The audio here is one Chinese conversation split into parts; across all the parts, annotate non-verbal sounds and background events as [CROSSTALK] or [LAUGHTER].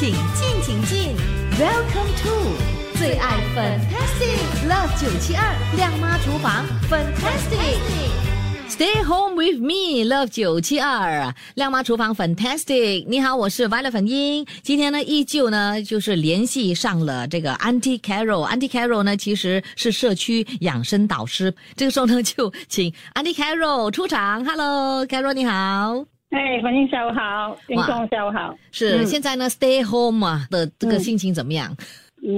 请进，请进，Welcome to 最爱 Fantastic Love 九七二亮妈厨房 Fantastic。Stay home with me, love 九七二亮妈厨房 Fantastic。你好，我是 Violet 粉英。今天呢，依旧呢就是联系上了这个 Auntie Carol。Auntie Carol 呢其实是社区养生导师。这个时候呢，就请 Auntie Carol 出场。Hello，Carol 你好。哎，粉英下午好，听众下午好。是，现在呢，Stay home 啊的这个心情怎么样？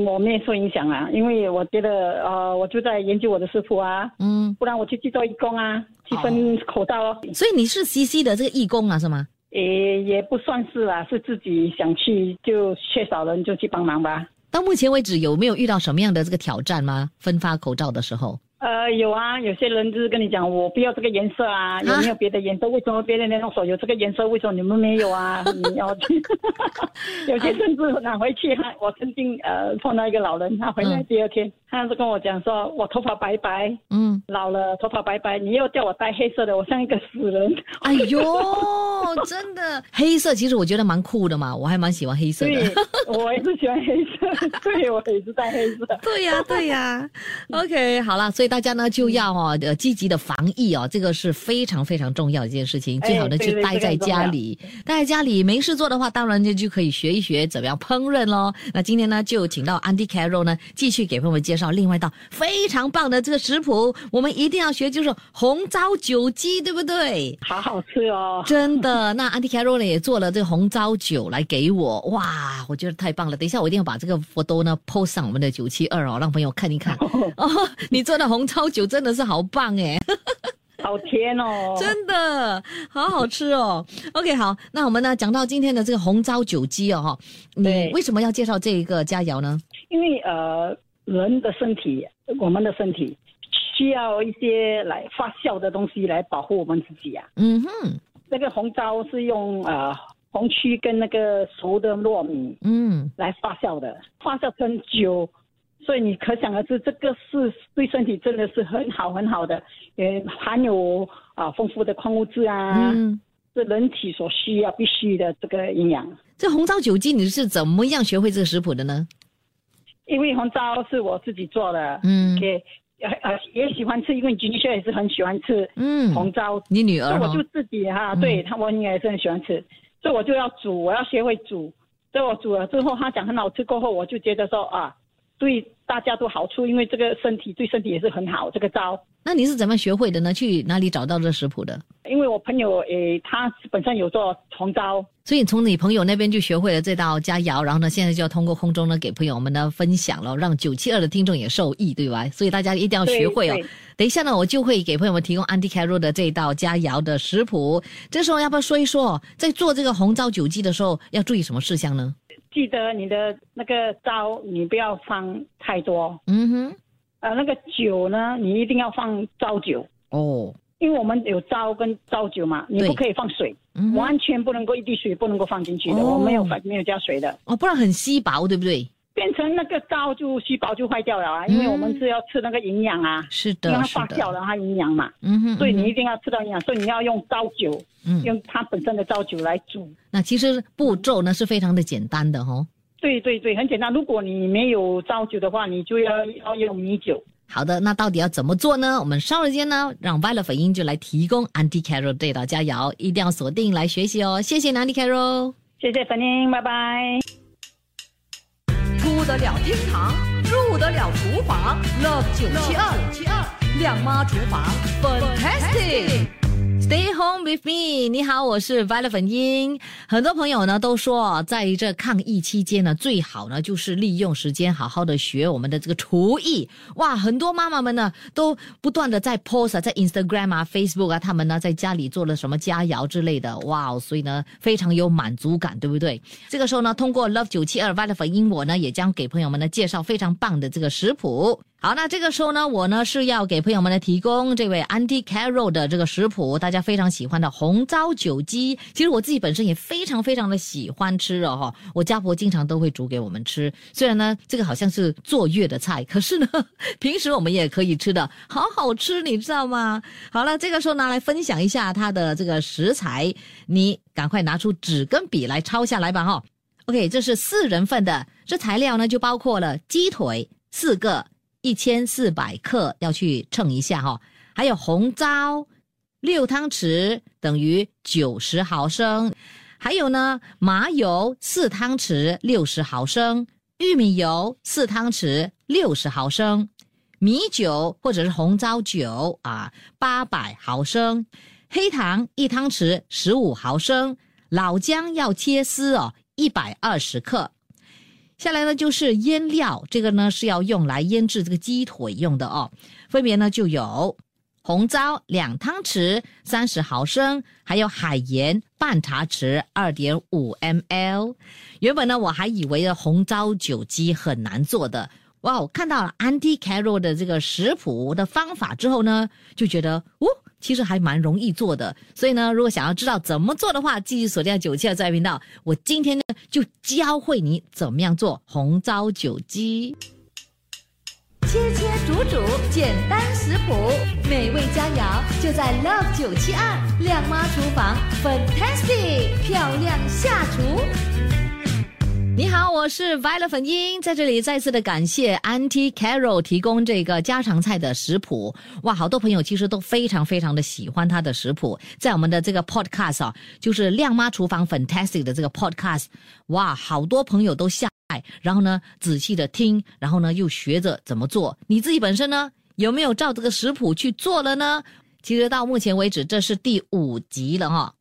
我没受影响啊，因为我觉得呃，我就在研究我的师傅啊，嗯，不然我去去做义工啊，去分口罩哦。所以你是 CC 的这个义工啊，是吗？也，也不算是啦，是自己想去，就缺少人就去帮忙吧。到目前为止，有没有遇到什么样的这个挑战吗？分发口罩的时候？呃，有啊，有些人就是跟你讲，我不要这个颜色啊，有没有别的颜色？为什么别人那种手有这个颜色，为什么你们没有啊？[LAUGHS] 你要去，[LAUGHS] 有些甚至拿回去，还 [LAUGHS] 我曾经呃碰到一个老人，他回来第二天。他是跟我讲说，我头发白白，嗯，老了，头发白白，你又叫我戴黑色的，我像一个死人。哎呦，真的，黑色其实我觉得蛮酷的嘛，我还蛮喜欢黑色的。我也是喜欢黑色，对，我也是戴黑色。对呀，对呀。OK，好了，所以大家呢就要哦，呃，积极的防疫哦，这个是非常非常重要的一件事情。最好呢就待在家里，待在家里没事做的话，当然就就可以学一学怎么样烹饪喽。那今天呢就请到 Andy Carroll 呢继续给朋友们介绍。另外一道非常棒的这个食谱，我们一定要学，就是红糟酒鸡，对不对？好好吃哦，真的。那 Auntie Carol 呢也做了这个红糟酒来给我，哇，我觉得太棒了。等一下我一定要把这个 photo 呢 post 上我们的九七二哦，让朋友看一看。[LAUGHS] 哦，你做的红糟酒真的是好棒哎，[LAUGHS] 好甜哦，真的好好吃哦。OK，好，那我们呢讲到今天的这个红糟酒鸡哦，哈，你为什么要介绍这一个佳肴呢？因为呃。人的身体，我们的身体需要一些来发酵的东西来保护我们自己呀。嗯哼，那个红糟是用呃红曲跟那个熟的糯米嗯来发酵的，发酵成酒，所以你可想而知，这个是对身体真的是很好很好的，也含有啊丰富的矿物质啊，嗯是人体所需要必须的这个营养。这红烧酒鸡你是怎么样学会这个食谱的呢？因为红烧是我自己做的，嗯，给呃呃也喜欢吃，因为君轩也是很喜欢吃，嗯，红烧。你女儿，我就自己哈，对她我女儿也是很喜欢吃，所以我就要煮，我要学会煮。所以我煮了之后，她讲很好吃，过后我就觉得说啊，对大家都好处，因为这个身体对身体也是很好，这个招。那你是怎么学会的呢？去哪里找到这食谱的？因为我朋友诶，他本身有做红招，所以从你朋友那边就学会了这道佳肴，然后呢，现在就要通过空中呢给朋友们呢分享了，让九七二的听众也受益，对吧？所以大家一定要学会哦。等一下呢，我就会给朋友们提供 Andy Carroll 的这道佳肴的食谱。这时候要不要说一说，在做这个红糟酒鸡的时候要注意什么事项呢？记得你的那个糟，你不要放太多。嗯哼。呃，那个酒呢，你一定要放糟酒哦，因为我们有糟跟糟酒嘛，你不可以放水，完全不能够一滴水不能够放进去的，我没有没有加水的哦，不然很稀薄，对不对？变成那个糟就细胞就坏掉了啊，因为我们是要吃那个营养啊，是的，因为它发酵了它营养嘛，嗯哼，所以你一定要吃到营养，所以你要用糟酒，嗯，用它本身的糟酒来煮。那其实步骤呢是非常的简单的哈。对对对，很简单。如果你没有糟酒的话，你就要要用米酒。好的，那到底要怎么做呢？我们稍后间呢，让 Violet 粉英就来提供 Andy Carroll 这道佳肴，一定要锁定来学习哦。谢谢 Andy Carroll，谢谢粉英，拜拜。入得了厅堂，入得了厨房，Love 九七二亮妈厨房，Fantastic。Stay home with me。你好，我是 Violet 粉英。很多朋友呢都说，在这抗疫期间呢，最好呢就是利用时间好好的学我们的这个厨艺。哇，很多妈妈们呢都不断的在 post 在 Instagram 啊、Facebook 啊，他们呢在家里做了什么佳肴之类的。哇，所以呢非常有满足感，对不对？这个时候呢，通过 Love 九七二 Violet 粉英，我呢也将给朋友们呢介绍非常棒的这个食谱。好，那这个时候呢，我呢是要给朋友们来提供这位 Andy Carroll 的这个食谱，大家非常喜欢的红糟酒鸡。其实我自己本身也非常非常的喜欢吃哦，哈，我家婆经常都会煮给我们吃。虽然呢，这个好像是坐月的菜，可是呢，平时我们也可以吃的好好吃，你知道吗？好了，这个时候拿来分享一下它的这个食材，你赶快拿出纸跟笔来抄下来吧，哈。OK，这是四人份的，这材料呢就包括了鸡腿四个，一千四百克，要去称一下哈。还有红糟六汤匙，等于九十毫升。还有呢，麻油四汤匙，六十毫升；玉米油四汤匙，六十毫升；米酒或者是红糟酒啊，八百毫升；黑糖一汤匙，十五毫升；老姜要切丝哦，一百二十克。下来呢就是腌料，这个呢是要用来腌制这个鸡腿用的哦，分别呢就有。红糟两汤匙，三十毫升，还有海盐半茶匙，二点五 ml。原本呢，我还以为的红糟酒鸡很难做的，哇！我看到了 anti Carol 的这个食谱的方法之后呢，就觉得哦，其实还蛮容易做的。所以呢，如果想要知道怎么做的话，继续锁定九七二在频道。我今天呢，就教会你怎么样做红糟酒鸡。切切煮煮，简单食谱，美味佳肴就在 Love 九七二靓妈厨房，Fantastic 漂亮下厨。你好，我是 Violet 粉英，在这里再次的感谢 Auntie Carol 提供这个家常菜的食谱。哇，好多朋友其实都非常非常的喜欢他的食谱，在我们的这个 Podcast 啊，就是靓妈厨房 Fantastic 的这个 Podcast，哇，好多朋友都下。然后呢，仔细的听，然后呢，又学着怎么做。你自己本身呢，有没有照这个食谱去做了呢？其实到目前为止，这是第五集了哈。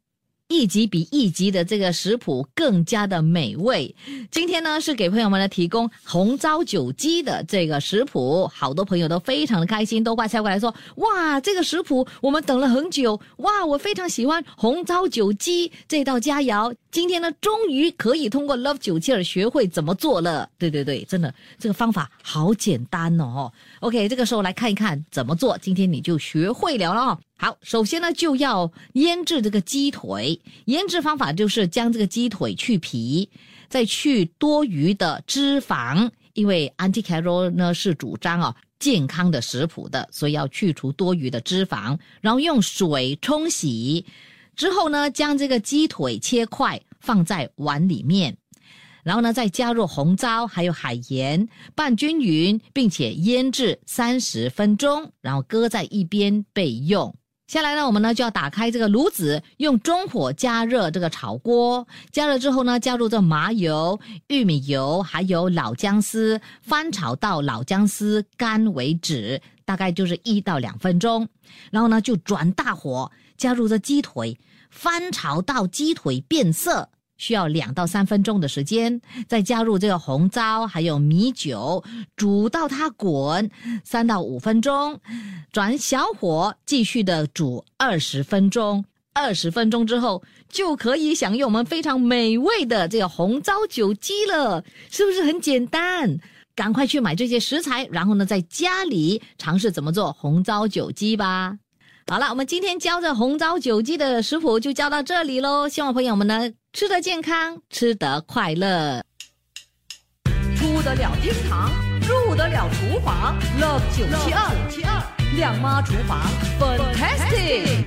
一集比一集的这个食谱更加的美味。今天呢是给朋友们来提供红糟酒鸡的这个食谱，好多朋友都非常的开心，都快猜过来说：哇，这个食谱我们等了很久，哇，我非常喜欢红糟酒鸡这道佳肴。今天呢，终于可以通过 Love 九七儿学会怎么做了。对对对，真的这个方法好简单哦。OK，这个时候来看一看怎么做，今天你就学会了了哦。好，首先呢就要腌制这个鸡腿。腌制方法就是将这个鸡腿去皮，再去多余的脂肪。因为 Anti Carol 呢是主张哦健康的食谱的，所以要去除多余的脂肪，然后用水冲洗之后呢，将这个鸡腿切块放在碗里面，然后呢再加入红糟还有海盐拌均匀，并且腌制三十分钟，然后搁在一边备用。下来呢，我们呢就要打开这个炉子，用中火加热这个炒锅。加热之后呢，加入这麻油、玉米油，还有老姜丝，翻炒到老姜丝干为止，大概就是一到两分钟。然后呢，就转大火，加入这鸡腿，翻炒到鸡腿变色。需要两到三分钟的时间，再加入这个红糟还有米酒，煮到它滚三到五分钟，转小火继续的煮二十分钟。二十分钟之后就可以享用我们非常美味的这个红糟酒鸡了，是不是很简单？赶快去买这些食材，然后呢，在家里尝试怎么做红糟酒鸡吧。好了，我们今天教的红糟酒鸡的食谱就教到这里喽。希望朋友们呢吃得健康，吃得快乐，出得了厅堂，入得了厨房。Love 九七二，靓妈厨房，Fantastic。